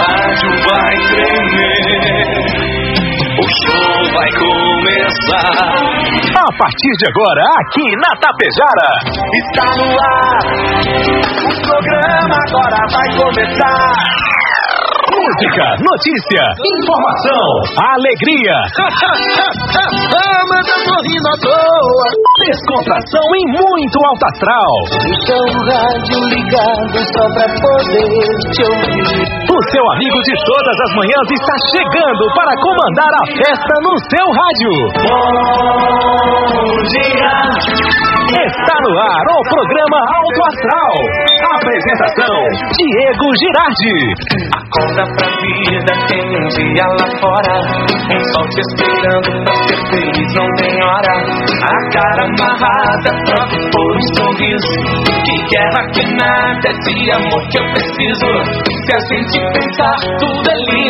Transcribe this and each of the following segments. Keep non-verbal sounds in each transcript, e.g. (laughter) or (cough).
rádio vai tremer. O show vai começar. A partir de agora, aqui na Tapejara. Está no ar. O programa agora vai começar. Música, notícia, informação, alegria. ah, mas eu tô rindo à toa. Descontração e muito alto astral. Deixa o rádio ligado só pra poder te ouvir. O seu amigo de todas as manhãs está chegando para comandar a festa no seu rádio. Bom dia. Está no ar o programa Alto Astral. Apresentação: Diego Girardi. Acorda pra vida, tem um dia lá fora. Um sol te esperando pra ser feliz, não tem hora. A cara amarrada, troca por um sorriso. Que guerra que nada, de amor que eu preciso. Se a gente pensar, tudo é lindo,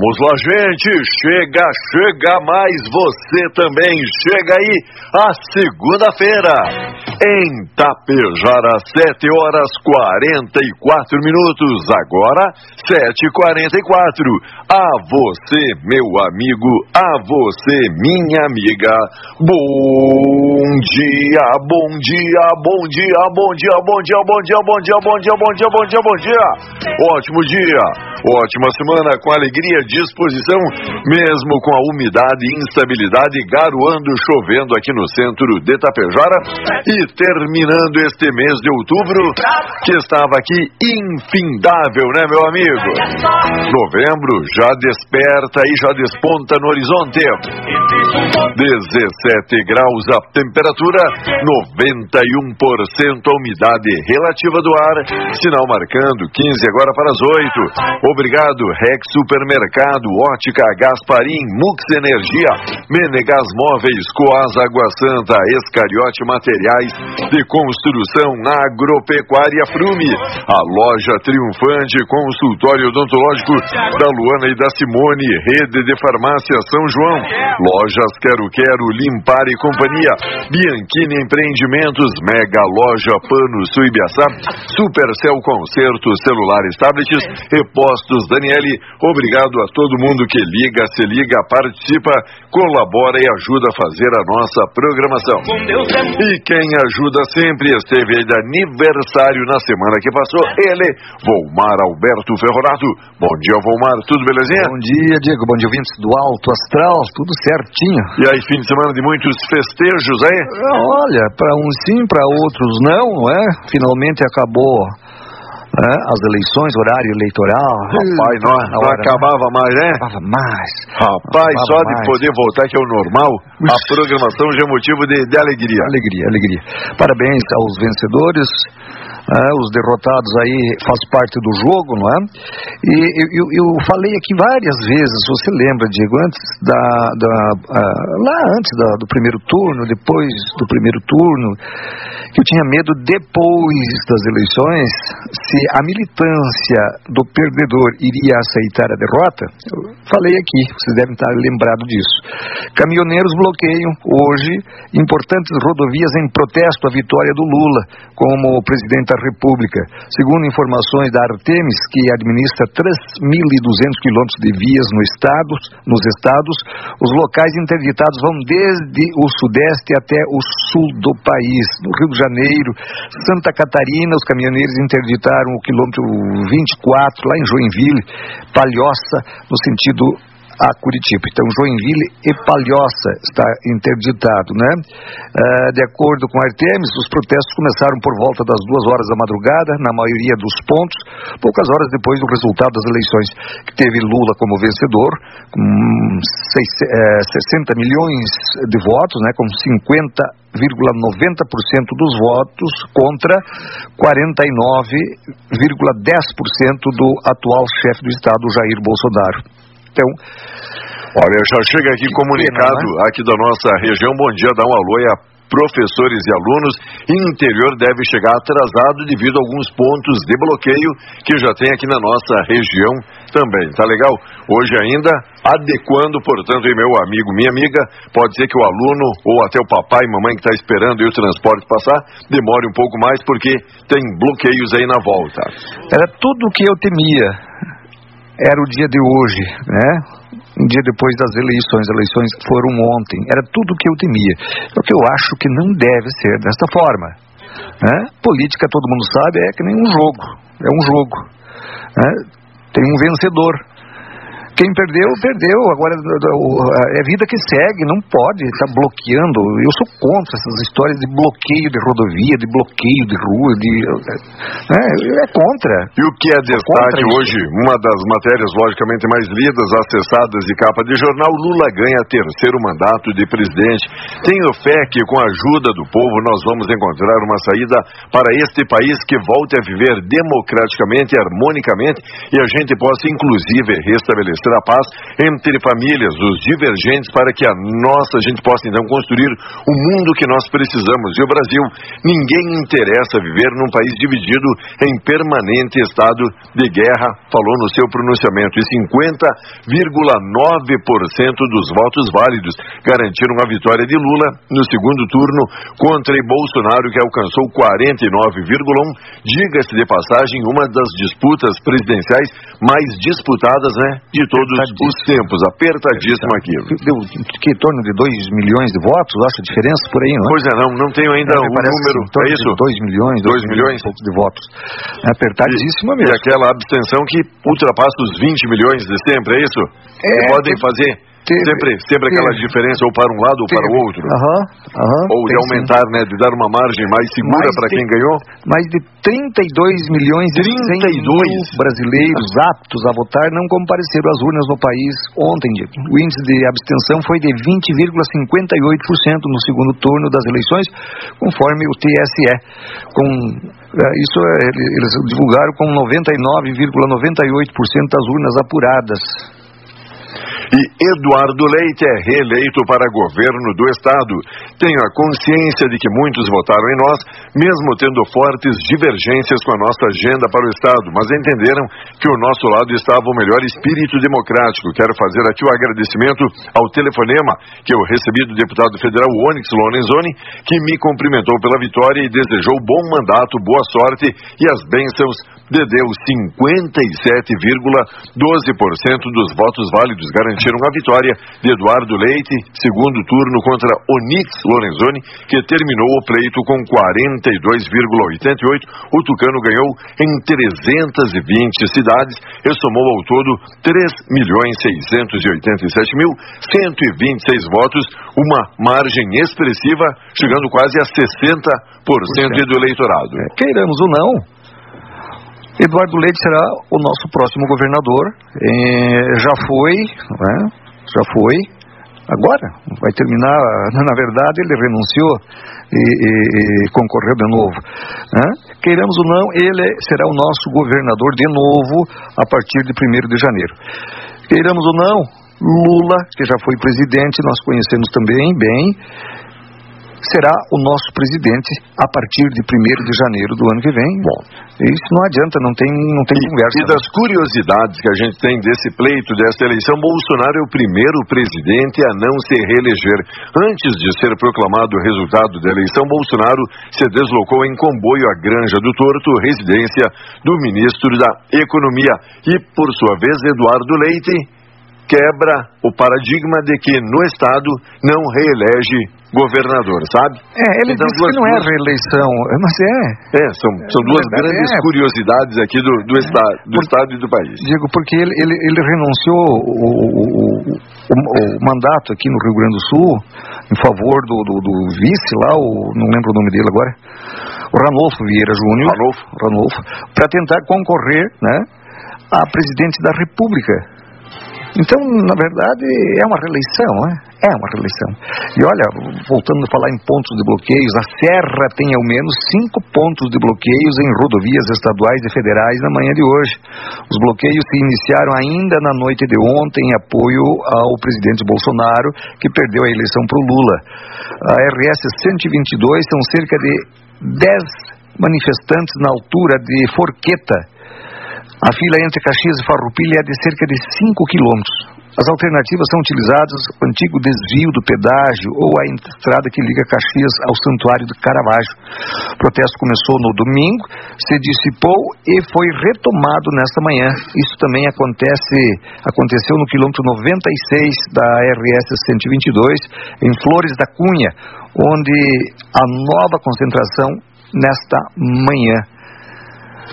Vamos lá, gente. Chega, chega mais você também. Chega aí a segunda-feira. Em Tapejara, 7 horas 44 minutos. Agora, 7h44. A você, meu amigo, a você, minha amiga. Bom dia, bom dia, bom dia, bom dia, bom dia, bom dia, bom dia, bom dia, bom dia, bom dia, bom dia. Ótimo dia, ótima semana com alegria, disposição, mesmo com a umidade, instabilidade, garoando, chovendo aqui no centro de Tapejara e terminando este mês de outubro, que estava aqui infindável, né, meu amigo? Novembro já desperta e já desponta no horizonte. 17 graus a temperatura, 91% a umidade relativa do ar, sinal marcando 15 agora para as 8. Obrigado, Rex Supermercado, Ótica Gasparim, Mux Energia, Menegas Móveis, Coas Água Santa, Escariote Materiais de Construção Agropecuária Frume, a loja triunfante consultório odontológico da Luana e da Simone, rede de farmácia São João, lojas Quero Quero, Limpar e Companhia, Bianchini Empreendimentos, Mega Loja Pano Suibiaçá, Supercel Concertos, celulares, tablets e postos Daniele. Obrigado a todo mundo que liga, se liga, participa, colabora e ajuda a fazer a nossa programação. E quem ajuda sempre esteve aí de aniversário na semana que passou, ele, Volmar Alberto Ferronato. Bom dia, Volmar, tudo belezinha? Bom dia, Diego. Bom dia, ouvintes do Alto Astral. Tudo certinho. E aí, fim de semana de muitos festejos, hein? Olha, para uns sim, para outros não, não é? Finalmente acabou né, as eleições, horário eleitoral. Rapaz, não, não hora, né? acabava mais, né? Acabava mais. Rapaz, Acabava só de mais. poder voltar, que é o normal, a programação já é motivo de, de alegria. Alegria, alegria. Parabéns aos vencedores. Né, os derrotados aí faz parte do jogo, não é? E eu, eu, falei aqui várias vezes, você lembra, Diego, antes da, da ah, lá antes da- do primeiro turno, depois do primeiro turno, que eu tinha medo depois das eleições se a militância do perdedor iria aceitar a derrota. Eu falei aqui, vocês devem estar lembrados disso. Caminhoneiros bloqueiam hoje importantes rodovias em protesto à vitória do Lula como presidente da República. Segundo informações da Artemis, que administra 3.200 quilômetros de vias no estado, nos estados, os locais interditados vão desde o sudeste até o sul do país. No Rio de Janeiro, Santa Catarina, os caminhoneiros interditaram o quilômetro 24, lá em Joinville, Palhoça, no sentido a Curitiba. Então, Joinville e Palhoça está interditado, né? Uh, de acordo com a Artemis, os protestos começaram por volta das duas horas da madrugada, na maioria dos pontos, poucas horas depois do resultado das eleições, que teve Lula como vencedor, com 60 milhões de votos, né? Com 50 0,90% dos votos contra 49,10% do atual chefe do Estado, Jair Bolsonaro. Então, Olha, já chega aqui comunicado né? aqui da nossa região. Bom dia, dá um alô aí a professores e alunos. Interior deve chegar atrasado devido a alguns pontos de bloqueio que já tem aqui na nossa região também. Tá legal? Hoje ainda adequando, portanto, e meu amigo, minha amiga, pode ser que o aluno ou até o papai e mamãe que está esperando o transporte passar demore um pouco mais porque tem bloqueios aí na volta. Era tudo o que eu temia. Era o dia de hoje, né? um dia depois das eleições. As eleições foram ontem. Era tudo o que eu temia. O que eu acho que não deve ser desta forma. Né? Política, todo mundo sabe, é que nem um jogo. É um jogo. Né? Tem um vencedor. Quem perdeu, perdeu. Agora é vida que segue, não pode estar tá bloqueando. Eu sou contra essas histórias de bloqueio de rodovia, de bloqueio de rua, de é, é contra. E o que é destaque hoje, uma das matérias logicamente mais lidas, acessadas de capa de jornal, Lula ganha terceiro mandato de presidente. Tenho fé que com a ajuda do povo nós vamos encontrar uma saída para este país que volte a viver democraticamente, harmonicamente e a gente possa inclusive restabelecer a paz entre famílias, os divergentes, para que a nossa gente possa então construir o mundo que nós precisamos. E o Brasil, ninguém interessa viver num país dividido em permanente estado de guerra, falou no seu pronunciamento. E 50,9% dos votos válidos garantiram a vitória de Lula no segundo turno contra Bolsonaro, que alcançou 49,1%. Diga-se de passagem, uma das disputas presidenciais mais disputadas né, de todo todos os tempos, apertadíssimo aqui. Deu que em torno de 2 milhões de votos, acho a diferença por aí, não é? Pois é, não, não tenho ainda o número, é isso? 2 milhões, 2 milhões de votos. É apertadíssima mesmo. E aquela abstenção que ultrapassa os 20 milhões de sempre, é isso? É, que podem fazer Teve, sempre sempre teve, aquela diferença ou para um lado ou teve, para o outro. Ou de aumentar, sim. né, de dar uma margem mais segura para quem ganhou. Mais de 32 milhões de 32 brasileiros aptos a votar não compareceram às urnas no país ontem. O índice de abstenção foi de 20,58% no segundo turno das eleições, conforme o TSE. Com eh, isso eh, eles divulgaram com 99,98% das urnas apuradas e Eduardo Leite é reeleito para governo do Estado. Tenho a consciência de que muitos votaram em nós, mesmo tendo fortes divergências com a nossa agenda para o Estado, mas entenderam que o nosso lado estava o melhor espírito democrático. Quero fazer aqui o agradecimento ao telefonema que eu recebi do deputado federal Onyx Lorenzoni, que me cumprimentou pela vitória e desejou bom mandato, boa sorte e as bênçãos de Deus. 57,12% dos votos válidos garantiram a vitória de Eduardo Leite, segundo turno contra Onix Lorenzoni, que terminou o pleito com 42,88. O Tucano ganhou em 320 cidades e somou ao todo 3.687.126 votos, uma margem expressiva, chegando quase a 60% do eleitorado. É, queiramos ou não, Eduardo Leite será o nosso próximo governador. É, já foi, né? já foi. Agora, vai terminar. (laughs) Na verdade, ele renunciou e, e, e concorreu de novo. Né? Queiramos ou não, ele será o nosso governador de novo a partir de 1 de janeiro. Queiramos ou não, Lula, que já foi presidente, nós conhecemos também bem, será o nosso presidente a partir de 1 de janeiro do ano que vem. Bom, isso não adianta, não tem, não tem e, conversa. E das curiosidades que a gente tem desse pleito, dessa eleição, Bolsonaro é o primeiro presidente a não se reeleger. Antes de ser proclamado o resultado da eleição, Bolsonaro se deslocou em comboio à Granja do Torto, residência do ministro da Economia. E, por sua vez, Eduardo Leite quebra o paradigma de que no Estado não reelege governador, sabe? É, ele então, disse que não é reeleição, mas é. É, são, são duas grandes é. curiosidades aqui do, do, é. estado, do Por, estado e do país. Digo, porque ele, ele, ele renunciou o, o, o, o, mandato aqui no Rio Grande do Sul em favor do, do, do vice lá, o, não lembro o nome dele agora, o Ranolfo Vieira Júnior, Ranolfo, Ranolfo para tentar concorrer né, a presidente da República. Então, na verdade, é uma reeleição, né? É uma reeleição. E olha, voltando a falar em pontos de bloqueios, a Serra tem ao menos cinco pontos de bloqueios em rodovias estaduais e federais na manhã de hoje. Os bloqueios se iniciaram ainda na noite de ontem em apoio ao presidente Bolsonaro, que perdeu a eleição para o Lula. A RS 122 são cerca de 10 manifestantes na altura de Forqueta, a fila entre Caxias e Farroupilha é de cerca de 5 quilômetros. As alternativas são utilizadas o antigo desvio do pedágio ou a estrada que liga Caxias ao Santuário do Caravaggio. O protesto começou no domingo, se dissipou e foi retomado nesta manhã. Isso também acontece, aconteceu no quilômetro 96 da RS 122, em Flores da Cunha, onde a nova concentração nesta manhã.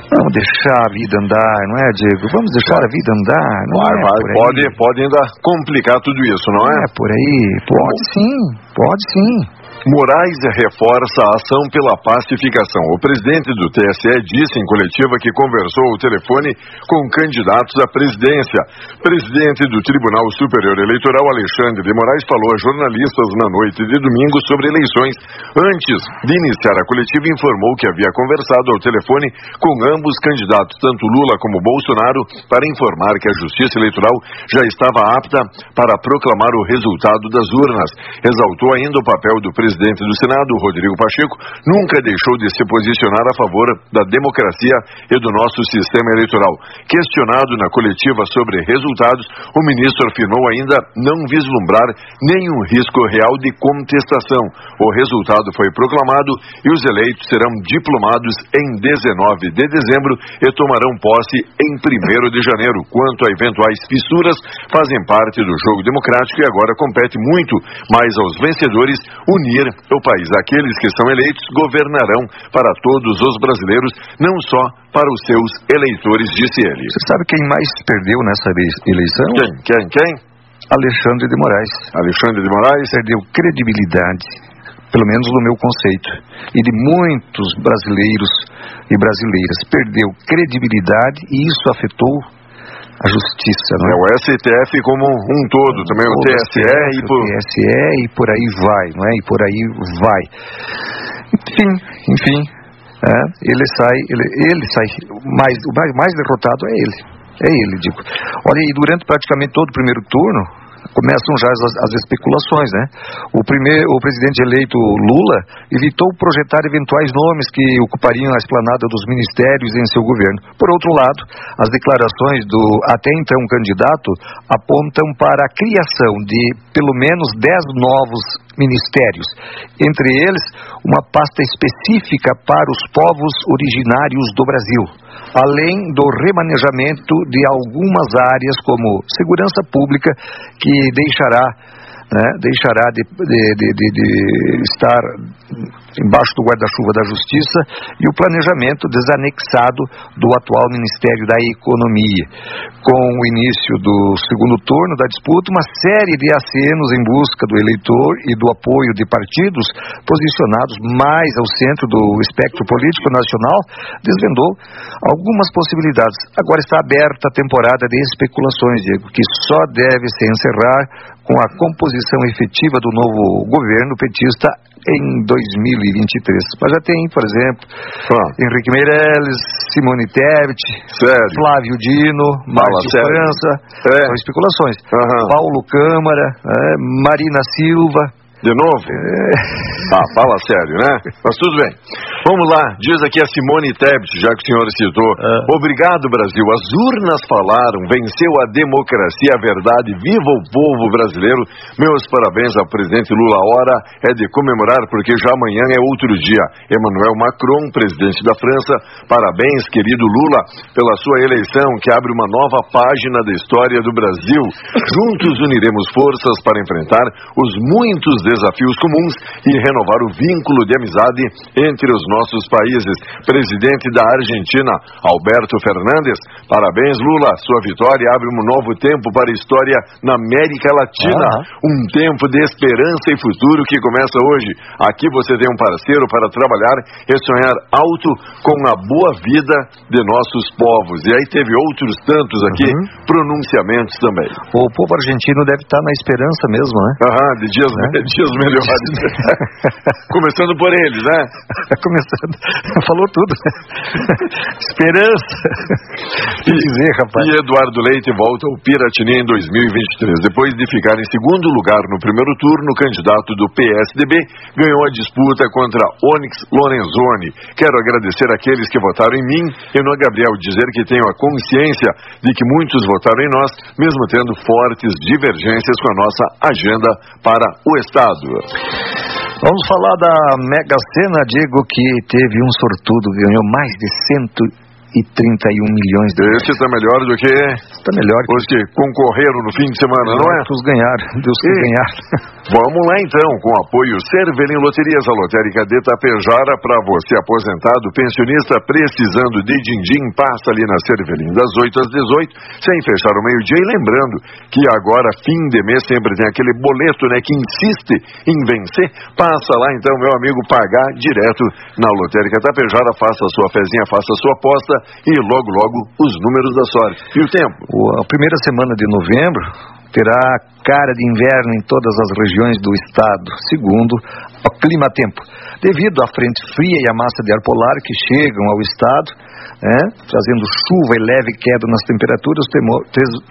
Vamos deixar a vida andar, não é, Diego? Vamos deixar a vida andar, não vai, é? Vai, pode, pode ainda complicar tudo isso, não é? É por aí, pode sim, pode sim. Moraes reforça a ação pela pacificação. O presidente do TSE disse em coletiva que conversou ao telefone com candidatos à presidência. Presidente do Tribunal Superior Eleitoral, Alexandre de Moraes, falou a jornalistas na noite de domingo sobre eleições. Antes de iniciar a coletiva, informou que havia conversado ao telefone com ambos candidatos, tanto Lula como Bolsonaro, para informar que a Justiça Eleitoral já estava apta para proclamar o resultado das urnas. Exaltou ainda o papel do presidente presidente do Senado, Rodrigo Pacheco, nunca deixou de se posicionar a favor da democracia e do nosso sistema eleitoral. Questionado na coletiva sobre resultados, o ministro afirmou ainda não vislumbrar nenhum risco real de contestação. O resultado foi proclamado e os eleitos serão diplomados em 19 de dezembro e tomarão posse em 1 de janeiro. Quanto a eventuais fissuras, fazem parte do jogo democrático e agora compete muito mais aos vencedores unir o país. Aqueles que são eleitos governarão para todos os brasileiros, não só para os seus eleitores, disse ele. Você sabe quem mais perdeu nessa eleição? Quem? Quem? Quem? Alexandre de Moraes. Alexandre de Moraes perdeu credibilidade, pelo menos no meu conceito, e de muitos brasileiros e brasileiras. Perdeu credibilidade e isso afetou a justiça, não é? O STF como um todo, também o, o TSE e por... O TSE e por aí vai, não é? E por aí vai. Enfim, enfim, é, ele sai, ele, ele sai, mais, o mais, mais derrotado é ele, é ele, digo. Olha, e durante praticamente todo o primeiro turno, começam já as, as especulações, né? O primeiro, o presidente eleito Lula evitou projetar eventuais nomes que ocupariam a esplanada dos ministérios em seu governo. Por outro lado, as declarações do até então candidato apontam para a criação de pelo menos 10 novos ministérios, entre eles uma pasta específica para os povos originários do Brasil além do remanejamento de algumas áreas como segurança pública, que deixará, né, deixará de, de, de, de estar embaixo do guarda-chuva da Justiça e o planejamento desanexado do atual Ministério da Economia. Com o início do segundo turno da disputa, uma série de acenos em busca do eleitor e do apoio de partidos posicionados mais ao centro do espectro político nacional desvendou algumas possibilidades. Agora está aberta a temporada de especulações, Diego, que só deve se encerrar com a composição efetiva do novo governo petista em 2023. Mas já tem, por exemplo, ah. Henrique Meirelles, Simone Tebet, Sério? Flávio Dino, Márcio França, é. são especulações. Uhum. Paulo Câmara, é, Marina Silva, de novo? É... Ah, fala sério, né? Mas tudo bem. Vamos lá, diz aqui a Simone Tebet, já que o senhor citou. É. Obrigado, Brasil. As urnas falaram, venceu a democracia, a verdade. Viva o povo brasileiro. Meus parabéns ao presidente Lula. A hora é de comemorar, porque já amanhã é outro dia. Emmanuel Macron, presidente da França. Parabéns, querido Lula, pela sua eleição, que abre uma nova página da história do Brasil. (laughs) Juntos uniremos forças para enfrentar os muitos desafios comuns e renovar o vínculo de amizade entre os nossos países. Presidente da Argentina, Alberto Fernandes, parabéns Lula, sua vitória abre um novo tempo para a história na América Latina, um tempo de esperança e futuro que começa hoje. Aqui você tem um parceiro para trabalhar e sonhar alto com a boa vida de nossos povos. E aí teve outros tantos aqui, uhum. pronunciamentos também. O povo argentino deve estar na esperança mesmo, né? Aham, de dias, né? (laughs) dias melhores. (laughs) Começando por eles, né? (laughs) Começando. Falou tudo. (laughs) esperança. E, dizer, rapaz. E Eduardo Leite volta ao Piratini em 2023. Depois de ficar em segundo lugar no primeiro turno, o candidato do PSDB ganhou a disputa contra Onyx Lorenzoni. Quero agradecer aqueles que votaram em mim e no Gabriel dizer que tenho a consciência de que muitos votaram em nós, mesmo tendo fortes divergências com a nossa agenda para o Estado. Vamos falar da Mega Sena, Diego, que teve um sortudo, ganhou mais de 100 e 31 milhões de. Esse está melhor do que. Está melhor que. Os que concorreram no fim de semana, não é? Os ganharam, Deus que ganharam. Vamos lá então, com apoio Cervelim Loterias, a lotérica de Tapejara, para você aposentado, pensionista, precisando de din-din, passa ali na Cervelim das 8 às 18, sem fechar o meio-dia. E lembrando que agora, fim de mês, sempre tem aquele boleto, né, que insiste em vencer. Passa lá então, meu amigo, pagar direto na lotérica Tapejara, faça a sua fezinha, faça a sua aposta e logo, logo os números da sorte. E o tempo? A primeira semana de novembro terá cara de inverno em todas as regiões do estado, segundo o clima-tempo. Devido à frente fria e à massa de ar polar que chegam ao estado, né, trazendo chuva e leve queda nas temperaturas, os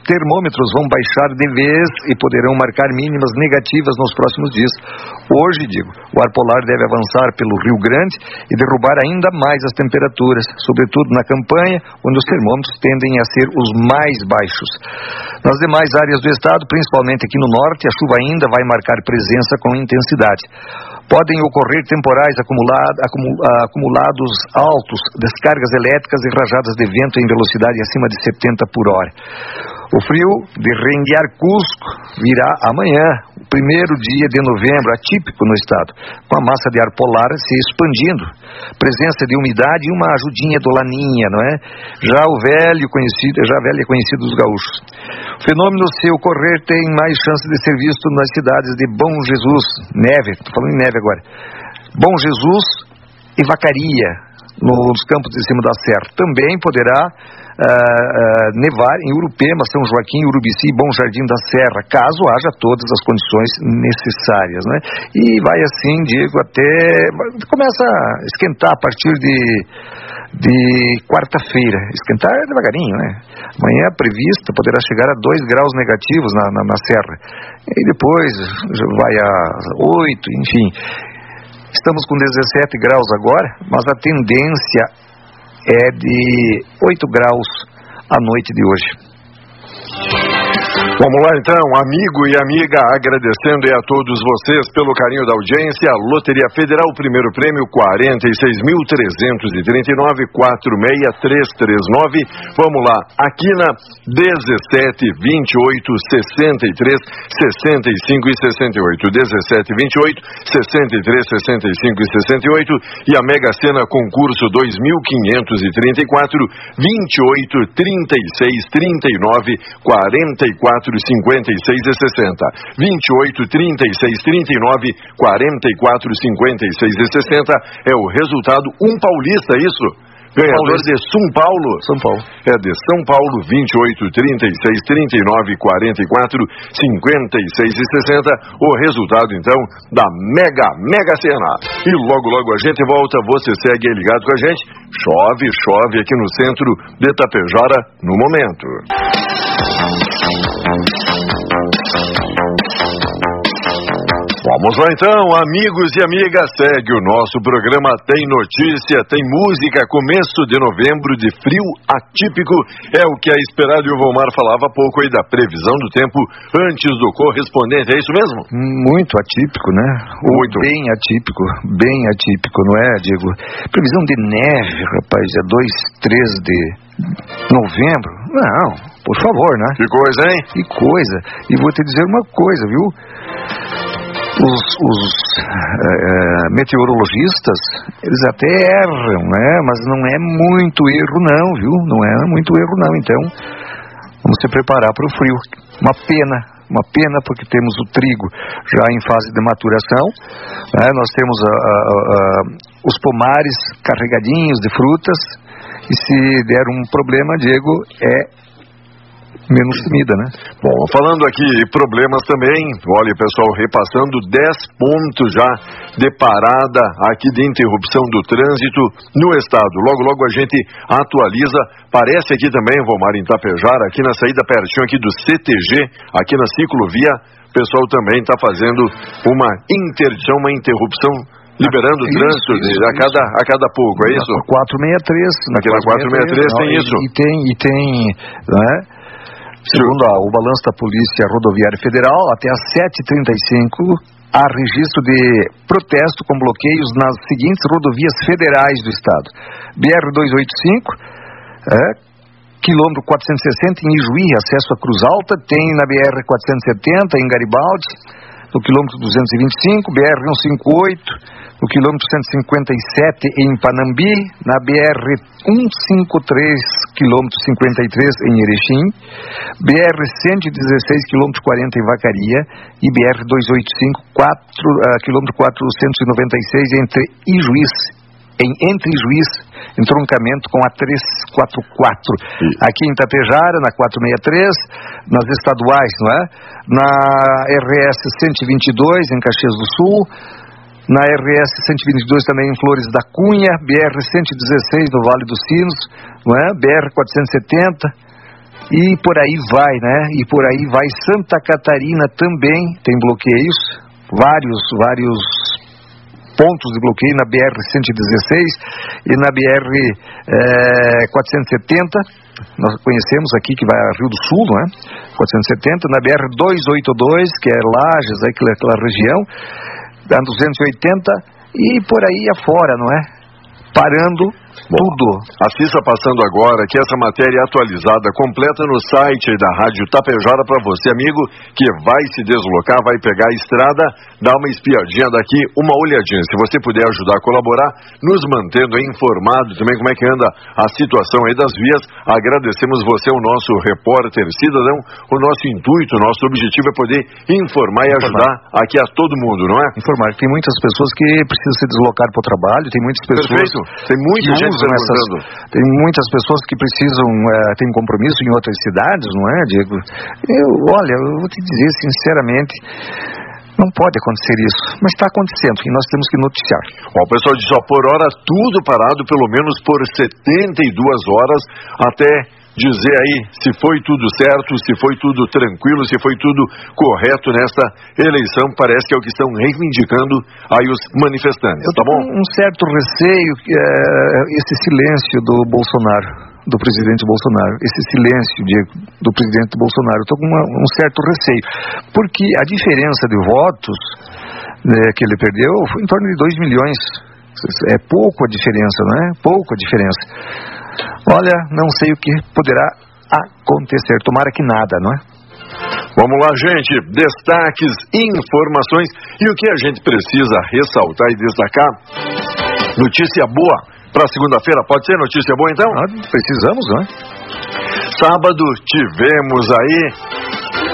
termômetros vão baixar de vez e poderão marcar mínimas negativas nos próximos dias. Hoje, digo, o ar polar deve avançar pelo Rio Grande e derrubar ainda mais as temperaturas, sobretudo na campanha, onde os termômetros tendem a ser os mais baixos. Nas demais áreas do estado, principalmente aqui no norte, a chuva ainda vai marcar presença com intensidade podem ocorrer temporais acumulados altos, descargas elétricas e rajadas de vento em velocidade acima de 70 por hora. O frio de Renguiar Cusco virá amanhã, o primeiro dia de novembro, atípico no estado, com a massa de ar polar se expandindo, presença de umidade e uma ajudinha do laninha, não é? Já o velho conhecido, já velho é conhecido dos gaúchos. O fenômeno, se ocorrer, tem mais chance de ser visto nas cidades de Bom Jesus, neve, estou falando em neve agora, Bom Jesus e Vacaria, nos campos de cima da serra. Também poderá uh, nevar em Urupema, São Joaquim, Urubici e Bom Jardim da Serra, caso haja todas as condições necessárias. Né? E vai assim, Diego, até. começa a esquentar a partir de de quarta-feira. Esquentar é devagarinho, né? Amanhã prevista poderá chegar a 2 graus negativos na, na, na, serra. E depois vai a 8, enfim. Estamos com 17 graus agora, mas a tendência é de 8 graus à noite de hoje. Vamos lá então, amigo e amiga, agradecendo a todos vocês pelo carinho da audiência. Loteria Federal, primeiro prêmio 46.339 46339. Vamos lá, aqui na 17 28 63 65 e 68. 17 28 63 65 e 68 e a Mega Sena concurso 2534 28 36 39 44 54, 56 e 60. 28, 36, 39, 44, 56 e 60 é o resultado. Um paulista, isso? Ganhador de São Paulo. São Paulo. É de São Paulo, 28, 36, 39, 44, 56 e 60. O resultado, então, da Mega, Mega Sena. E logo, logo a gente volta. Você segue ligado com a gente. Chove, chove aqui no centro de Tapejara no momento. Vamos lá então, amigos e amigas, segue o nosso programa Tem Notícia, tem música, começo de novembro de frio atípico, é o que é esperado e o Vomar falava há pouco aí da previsão do tempo antes do correspondente, é isso mesmo? Muito atípico, né? Muito. Bem atípico, bem atípico, não é, Diego? Previsão de neve, rapaz, é 2, 3 de novembro? Não, por favor, né? Que coisa, hein? Que coisa. E vou te dizer uma coisa, viu? Os, os é, meteorologistas, eles até erram, né? Mas não é muito erro não, viu? Não é muito erro não. Então, vamos se preparar para o frio. Uma pena, uma pena porque temos o trigo já em fase de maturação, né? nós temos a, a, a, os pomares carregadinhos de frutas, e se der um problema, Diego, é menos comida, né? Bom, falando aqui problemas também, olha pessoal, repassando 10 pontos já de parada aqui de interrupção do trânsito no estado. Logo, logo a gente atualiza. Parece aqui também, Vomar em Tapejara, aqui na saída pertinho aqui do CTG, aqui na ciclovia, o pessoal também está fazendo uma interdição, uma interrupção liberando o trânsito isso, a, cada, a cada pouco, é isso? 463. Naquela 463 tem isso. E tem, e tem, não é? Segundo a, o balanço da Polícia Rodoviária Federal, até às 7h35 há registro de protesto com bloqueios nas seguintes rodovias federais do estado. BR-285, é, quilômetro 460 em Ijuí, acesso a Cruz Alta, tem na BR-470 em Garibaldi, no quilômetro 225, BR-158, no quilômetro 157 em Panambi, na BR 153, quilômetro 53 em Erechim, BR 116, quilômetro 40 em Vacaria e BR 285, 4, uh, quilômetro 496 entre Ijuís em Entre Juiz, entroncamento com a 344. Aqui em Tapejara, na 463, nas estaduais, não é? Na RS 122, em Caxias do Sul, na RS 122 também em Flores da Cunha, BR 116 no Vale dos Sinos, não é? BR 470 e por aí vai, né? E por aí vai Santa Catarina também tem bloqueios, vários, vários pontos de bloqueio na BR 116 e na BR eh, 470 nós conhecemos aqui que vai a Rio do Sul, não é? 470, na BR 282, que é Lages, aquela, aquela região, da 280 e por aí afora, não é? Parando Bom, tudo. Assista passando agora que essa matéria atualizada, completa no site da Rádio Tapejara para você, amigo, que vai se deslocar, vai pegar a estrada, dá uma espiadinha daqui, uma olhadinha. Se você puder ajudar a colaborar, nos mantendo informado também como é que anda a situação aí das vias, agradecemos você, o nosso repórter cidadão. O nosso intuito, o nosso objetivo é poder informar e ajudar aqui a todo mundo, não é? Informar. Tem muitas pessoas que precisam se deslocar para o trabalho, tem muitas pessoas. Perfeito. Tem usam essas. Tem muitas pessoas que precisam, é, têm compromisso em outras cidades, não é, Diego? Eu, olha, eu vou te dizer sinceramente. Não pode acontecer isso, mas está acontecendo e nós temos que noticiar. o pessoal diz, ó, por hora tudo parado, pelo menos por 72 horas, até dizer aí se foi tudo certo, se foi tudo tranquilo, se foi tudo correto nesta eleição. Parece que é o que estão reivindicando aí os manifestantes, Eu tá bom? um certo receio que é esse silêncio do Bolsonaro do presidente Bolsonaro, esse silêncio do presidente Bolsonaro. Estou com uma, um certo receio, porque a diferença de votos né, que ele perdeu foi em torno de 2 milhões. É pouco a diferença, não é? Pouco a diferença. Olha, não sei o que poderá acontecer. Tomara que nada, não é? Vamos lá, gente. Destaques, informações e o que a gente precisa ressaltar e destacar. Notícia boa para segunda-feira. Pode ser notícia boa então? Ah, precisamos, não é? Sábado tivemos aí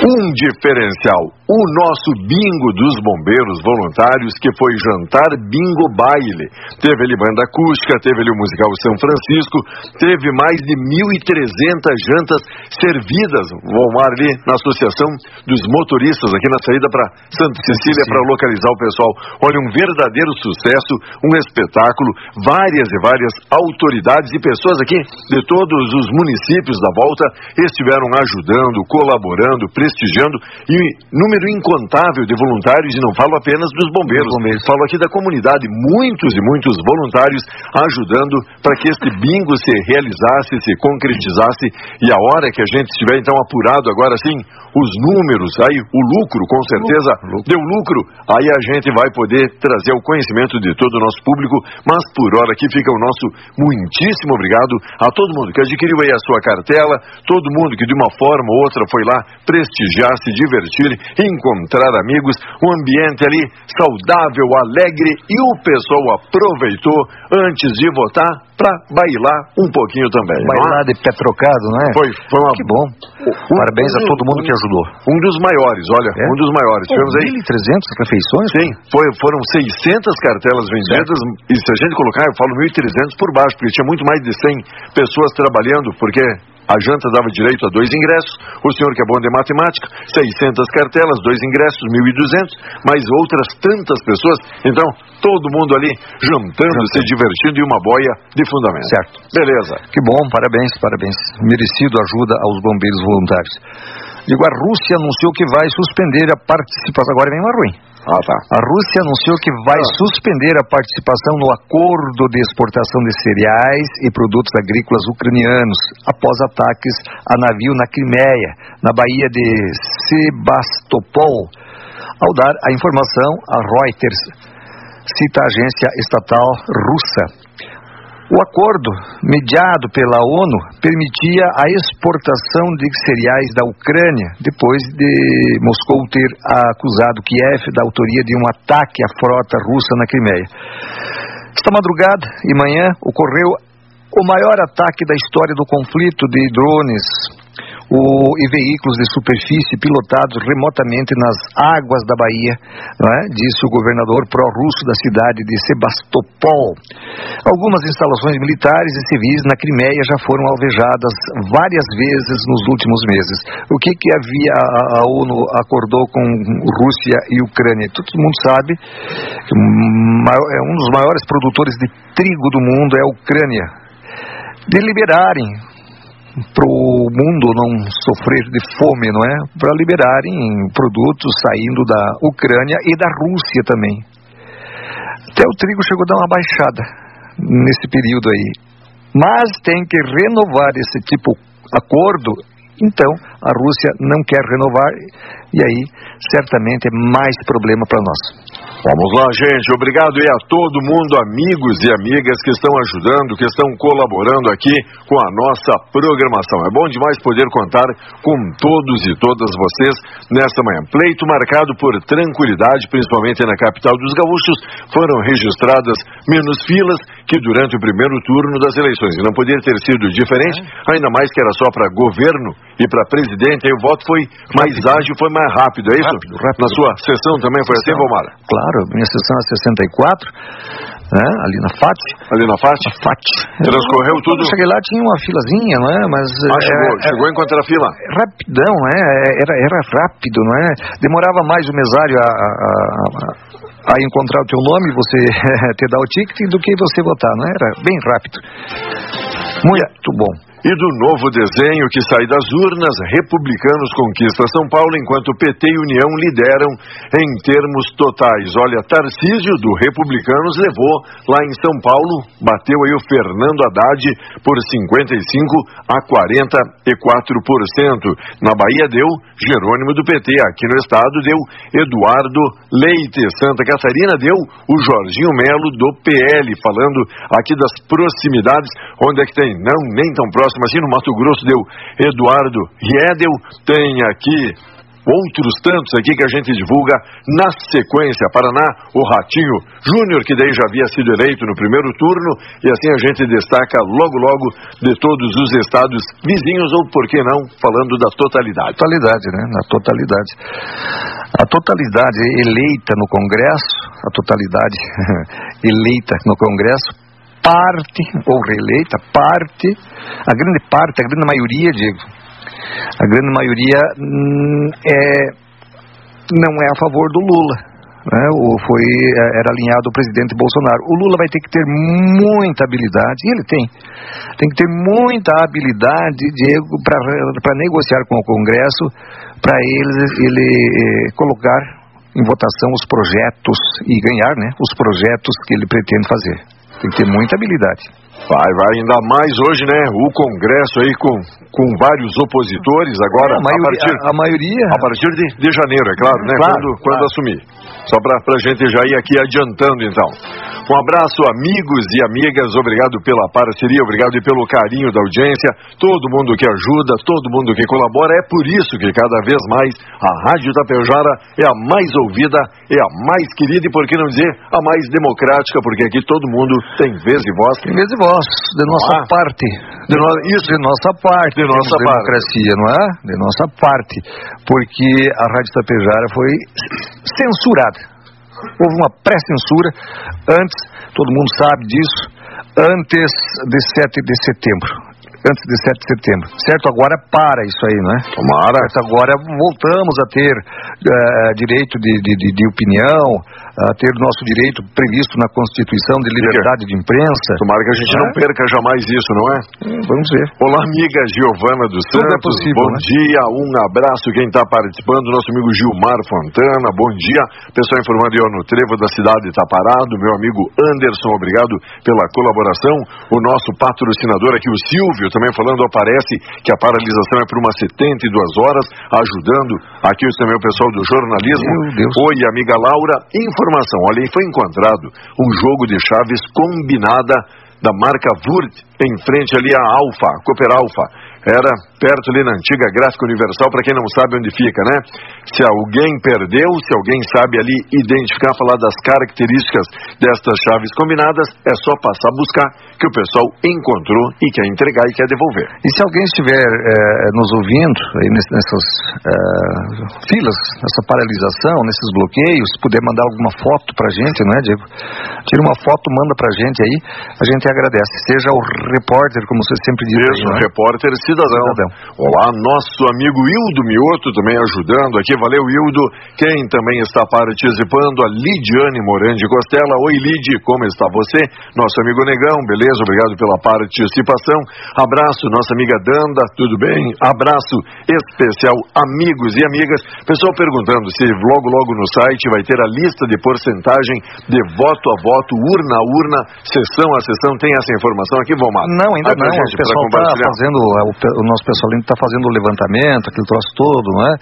um diferencial o nosso bingo dos bombeiros voluntários, que foi jantar bingo baile. Teve ali banda acústica, teve ali o musical São Francisco, teve mais de 1.300 jantas servidas, Walmar ali na Associação dos Motoristas, aqui na saída para Santa Cecília, para localizar o pessoal. Olha, um verdadeiro sucesso, um espetáculo, várias e várias autoridades e pessoas aqui de todos os municípios da volta estiveram ajudando, colaborando, prestigiando e número número incontável de voluntários, e não falo apenas dos bombeiros, bombeiros. falo aqui da comunidade, muitos e muitos voluntários ajudando para que este bingo se realizasse, se concretizasse, e a hora que a gente estiver então apurado agora sim, os números, aí o lucro, com certeza, lucro. deu lucro, aí a gente vai poder trazer o conhecimento de todo o nosso público, mas por hora aqui fica o nosso muitíssimo obrigado a todo mundo que adquiriu aí a sua cartela, todo mundo que de uma forma ou outra foi lá prestigiar, se divertir, encontrar amigos, um ambiente ali saudável, alegre e o pessoal aproveitou antes de votar para bailar um pouquinho também. É? Bailar de pé trocado, não é? Foi, foi uma... Que bom. Um, Parabéns um, a todo mundo um, que ajudou. Um dos maiores, olha, é? um dos maiores. Pô, Tivemos aí 1.300 refeições? Sim, foi, foram 600 cartelas vendidas certo. e se a gente colocar, eu falo 1.300 por baixo, porque tinha muito mais de 100 pessoas trabalhando, porque a janta dava direito a dois ingressos, o senhor que é bom de matemática, 600 cartelas, dois ingressos, 1.200, mais outras tantas pessoas. Então, todo mundo ali jantando, se divertindo e uma boia de fundamento. Certo. Beleza. Que bom, parabéns, parabéns. Merecido ajuda aos bombeiros voluntários. Digo, a Rússia anunciou que vai suspender a participação. Agora vem uma ruim. Ah, tá. A Rússia anunciou que vai ah. suspender a participação no acordo de exportação de cereais e produtos agrícolas ucranianos após ataques a navio na Crimeia, na Baía de Sebastopol. Ao dar a informação, a Reuters cita a agência estatal russa. O acordo, mediado pela ONU, permitia a exportação de cereais da Ucrânia, depois de Moscou ter acusado Kiev da autoria de um ataque à frota russa na Crimeia. Esta madrugada e manhã ocorreu o maior ataque da história do conflito de drones o, e veículos de superfície pilotados remotamente nas águas da Bahia, é? disse o governador pró-russo da cidade de Sebastopol. Algumas instalações militares e civis na Crimeia já foram alvejadas várias vezes nos últimos meses. O que, que havia a, a ONU acordou com Rússia e Ucrânia? Todo mundo sabe que é um dos maiores produtores de trigo do mundo é a Ucrânia. De liberarem para o mundo não sofrer de fome, não é? Para liberarem produtos saindo da Ucrânia e da Rússia também. Até o trigo chegou a dar uma baixada nesse período aí. Mas tem que renovar esse tipo de acordo. Então, a Rússia não quer renovar e aí certamente é mais problema para nós. Vamos lá, gente. Obrigado e a todo mundo, amigos e amigas que estão ajudando, que estão colaborando aqui com a nossa programação. É bom demais poder contar com todos e todas vocês nesta manhã. Pleito marcado por tranquilidade, principalmente na capital dos gaúchos, foram registradas menos filas que durante o primeiro turno das eleições. E não poderia ter sido diferente, ainda mais que era só para governo e para presidente. Aí o voto foi mais ágil, foi mais rápido, é isso? Rápido, rápido. Na sua sessão também foi assim, Valmar? Claro claro, minha sessão é 64, né, ali na FAT. Ali na FAT? Na FAT. Transcorreu tudo? Quando cheguei lá tinha uma filazinha, não é? Mas, ah, é, chegou, é, chegou a encontrar a fila? Rapidão, é, era, era rápido, não é? Demorava mais o mesário a, a, a, a encontrar o teu nome, você (laughs) te dar o ticket, do que você votar, não é? Era bem rápido. Muito bom e do novo desenho que sai das urnas, republicanos conquista São Paulo, enquanto PT e União lideram em termos totais. Olha, Tarcísio do Republicanos levou lá em São Paulo, bateu aí o Fernando Haddad por 55 a 44%. Na Bahia deu Jerônimo do PT, aqui no estado deu Eduardo Leite, Santa Catarina deu o Jorginho Melo do PL, falando aqui das proximidades, onde é que tem? Não, nem tão próximo próximo, assim no Mato Grosso deu Eduardo Riedel, tem aqui outros tantos aqui que a gente divulga na sequência. Paraná, o Ratinho Júnior, que daí já havia sido eleito no primeiro turno, e assim a gente destaca logo, logo de todos os estados vizinhos, ou por que não, falando da totalidade. Totalidade, né? Na totalidade. A totalidade eleita no Congresso, a totalidade (laughs) eleita no Congresso, parte, ou reeleita, parte, a grande parte, a grande maioria, digo, a grande maioria hum, é, não é a favor do Lula. Né, foi, é, era alinhado ao presidente Bolsonaro. O Lula vai ter que ter muita habilidade, e ele tem, tem que ter muita habilidade, Diego, para negociar com o Congresso, para ele, ele eh, colocar em votação os projetos e ganhar né, os projetos que ele pretende fazer. Tem que ter muita habilidade. Vai, vai, ainda mais hoje, né? O Congresso aí com, com vários opositores agora. É, a, maioria, a, partir, a, a maioria. A partir de, de janeiro, é claro, né? Claro, quando, claro. quando assumir. Só para a gente já ir aqui adiantando, então. Um abraço, amigos e amigas. Obrigado pela parceria, obrigado pelo carinho da audiência. Todo mundo que ajuda, todo mundo que colabora. É por isso que cada vez mais a Rádio Tapejara é a mais ouvida, é a mais querida e, por que não dizer, a mais democrática, porque aqui todo mundo tem vez e voz. Tem vez e voz, de nossa ah, parte. De no... Isso, de nossa parte. De nossa parte. democracia, não é? De nossa parte. Porque a Rádio Tapejara foi censurada houve uma pré-censura antes, todo mundo sabe disso, antes de 7 de setembro antes de 7 de setembro. Certo? Agora para isso aí, não é? Tomara. Agora voltamos a ter uh, direito de, de, de opinião, a ter nosso direito previsto na Constituição de liberdade de imprensa. Tomara que a gente é? não perca jamais isso, não é? Hum, vamos ver. Olá, amiga Giovana dos Tudo é Santos. É possível, bom né? dia, um abraço quem está participando, nosso amigo Gilmar Fontana. Bom dia, pessoal informando eu no trevo da cidade está parado. Meu amigo Anderson, obrigado pela colaboração. O nosso patrocinador aqui, o Silvio, também falando, aparece que a paralisação é por umas 72 horas, ajudando aqui também o pessoal do jornalismo. Oi, amiga Laura, informação, olha, foi encontrado um jogo de chaves combinada da marca Vurt em frente ali à Alfa, Cooper Alfa. Era perto ali na antiga Gráfica Universal, para quem não sabe onde fica, né? Se alguém perdeu, se alguém sabe ali identificar, falar das características destas chaves combinadas, é só passar a buscar, que o pessoal encontrou e quer entregar e quer devolver. E se alguém estiver eh, nos ouvindo aí nessas eh, filas, nessa paralisação, nesses bloqueios, puder mandar alguma foto para a gente, não é, Diego? Tira uma foto, manda para a gente aí, a gente agradece. Seja o repórter, como você sempre diz. Aí, é? repórter cidadão. cidadão. Olá, nosso amigo Hildo Mioto também ajudando aqui. Valeu, Hildo. Quem também está participando, a Lidiane Morandi Costela. Oi, Lid, como está você? Nosso amigo Negão, beleza? Obrigado pela participação. Abraço, nossa amiga Danda, tudo bem? Abraço especial, amigos e amigas. Pessoal perguntando se logo, logo no site vai ter a lista de porcentagem de voto a voto, urna a urna, sessão a sessão. Tem essa informação aqui, Vomar? Não, ainda não. Gente, o pessoal está fazendo, é, o, nosso pessoal está fazendo o levantamento, aquele troço todo, não é?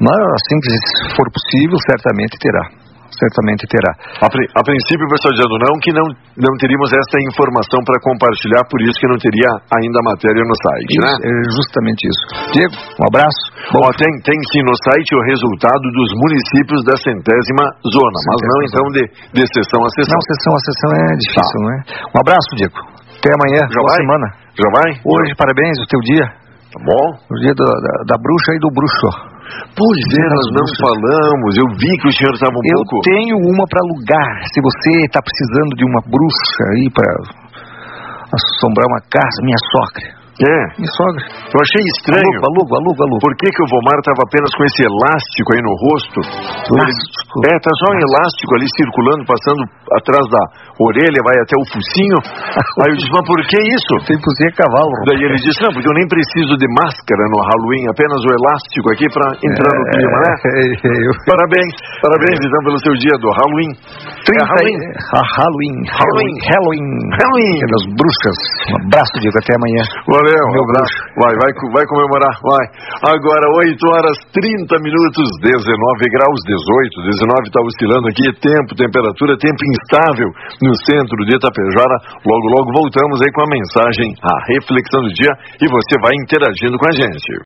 Mas assim que for possível, certamente terá certamente terá. A, a, princípio, o pessoal dizendo não, que não, não teríamos essa informação para compartilhar, por isso que não teria ainda a matéria no site, isso, né? É justamente isso. Diego, um abraço. Bom, tem, tem sim no site o resultado dos municípios da centésima zona, centésima mas não então de, de sessão a sessão. Não, sessão a sessão é difícil, tá. não é? Um abraço, Diego. Até amanhã, Já boa vai? semana. Já vai? Hoje, parabéns, o teu dia. Tá bom? O dia da, da, da bruxa e do bruxo. Pois é, nós não falamos. Eu vi que o senhor estava um eu pouco. Eu tenho uma para alugar. Se você está precisando de uma bruxa aí para assombrar uma casa, minha sogra. É. Minha sogra. Eu achei estranho. Aluga, aluga, aluga, aluga. Por que, que o Vomar estava apenas com esse elástico aí no rosto? Elástico? É, tá só um elástico ali circulando, passando atrás da orelha, vai até o focinho. (laughs) aí eu disse, mas por que isso? Tem focinho é cavalo. Daí ele disse, não, porque eu nem preciso de máscara no Halloween, apenas o elástico aqui para entrar é, no clima, né? É, (laughs) é, eu... (laughs) Parabéns, parabéns então pelo seu dia do Halloween. 30... É Halloween. Halloween. Halloween. Halloween. Halloween. É das bruxas. Um abraço, Diego, até amanhã. Valeu, meu abraço. Vai, vai, vai comemorar, vai. Agora, 8 horas 30 minutos, 19 graus, 18, 19 está oscilando aqui, tempo, temperatura, tempo instável no centro de Itapejara. Logo, logo voltamos aí com a mensagem, a reflexão do dia e você vai interagindo com a gente.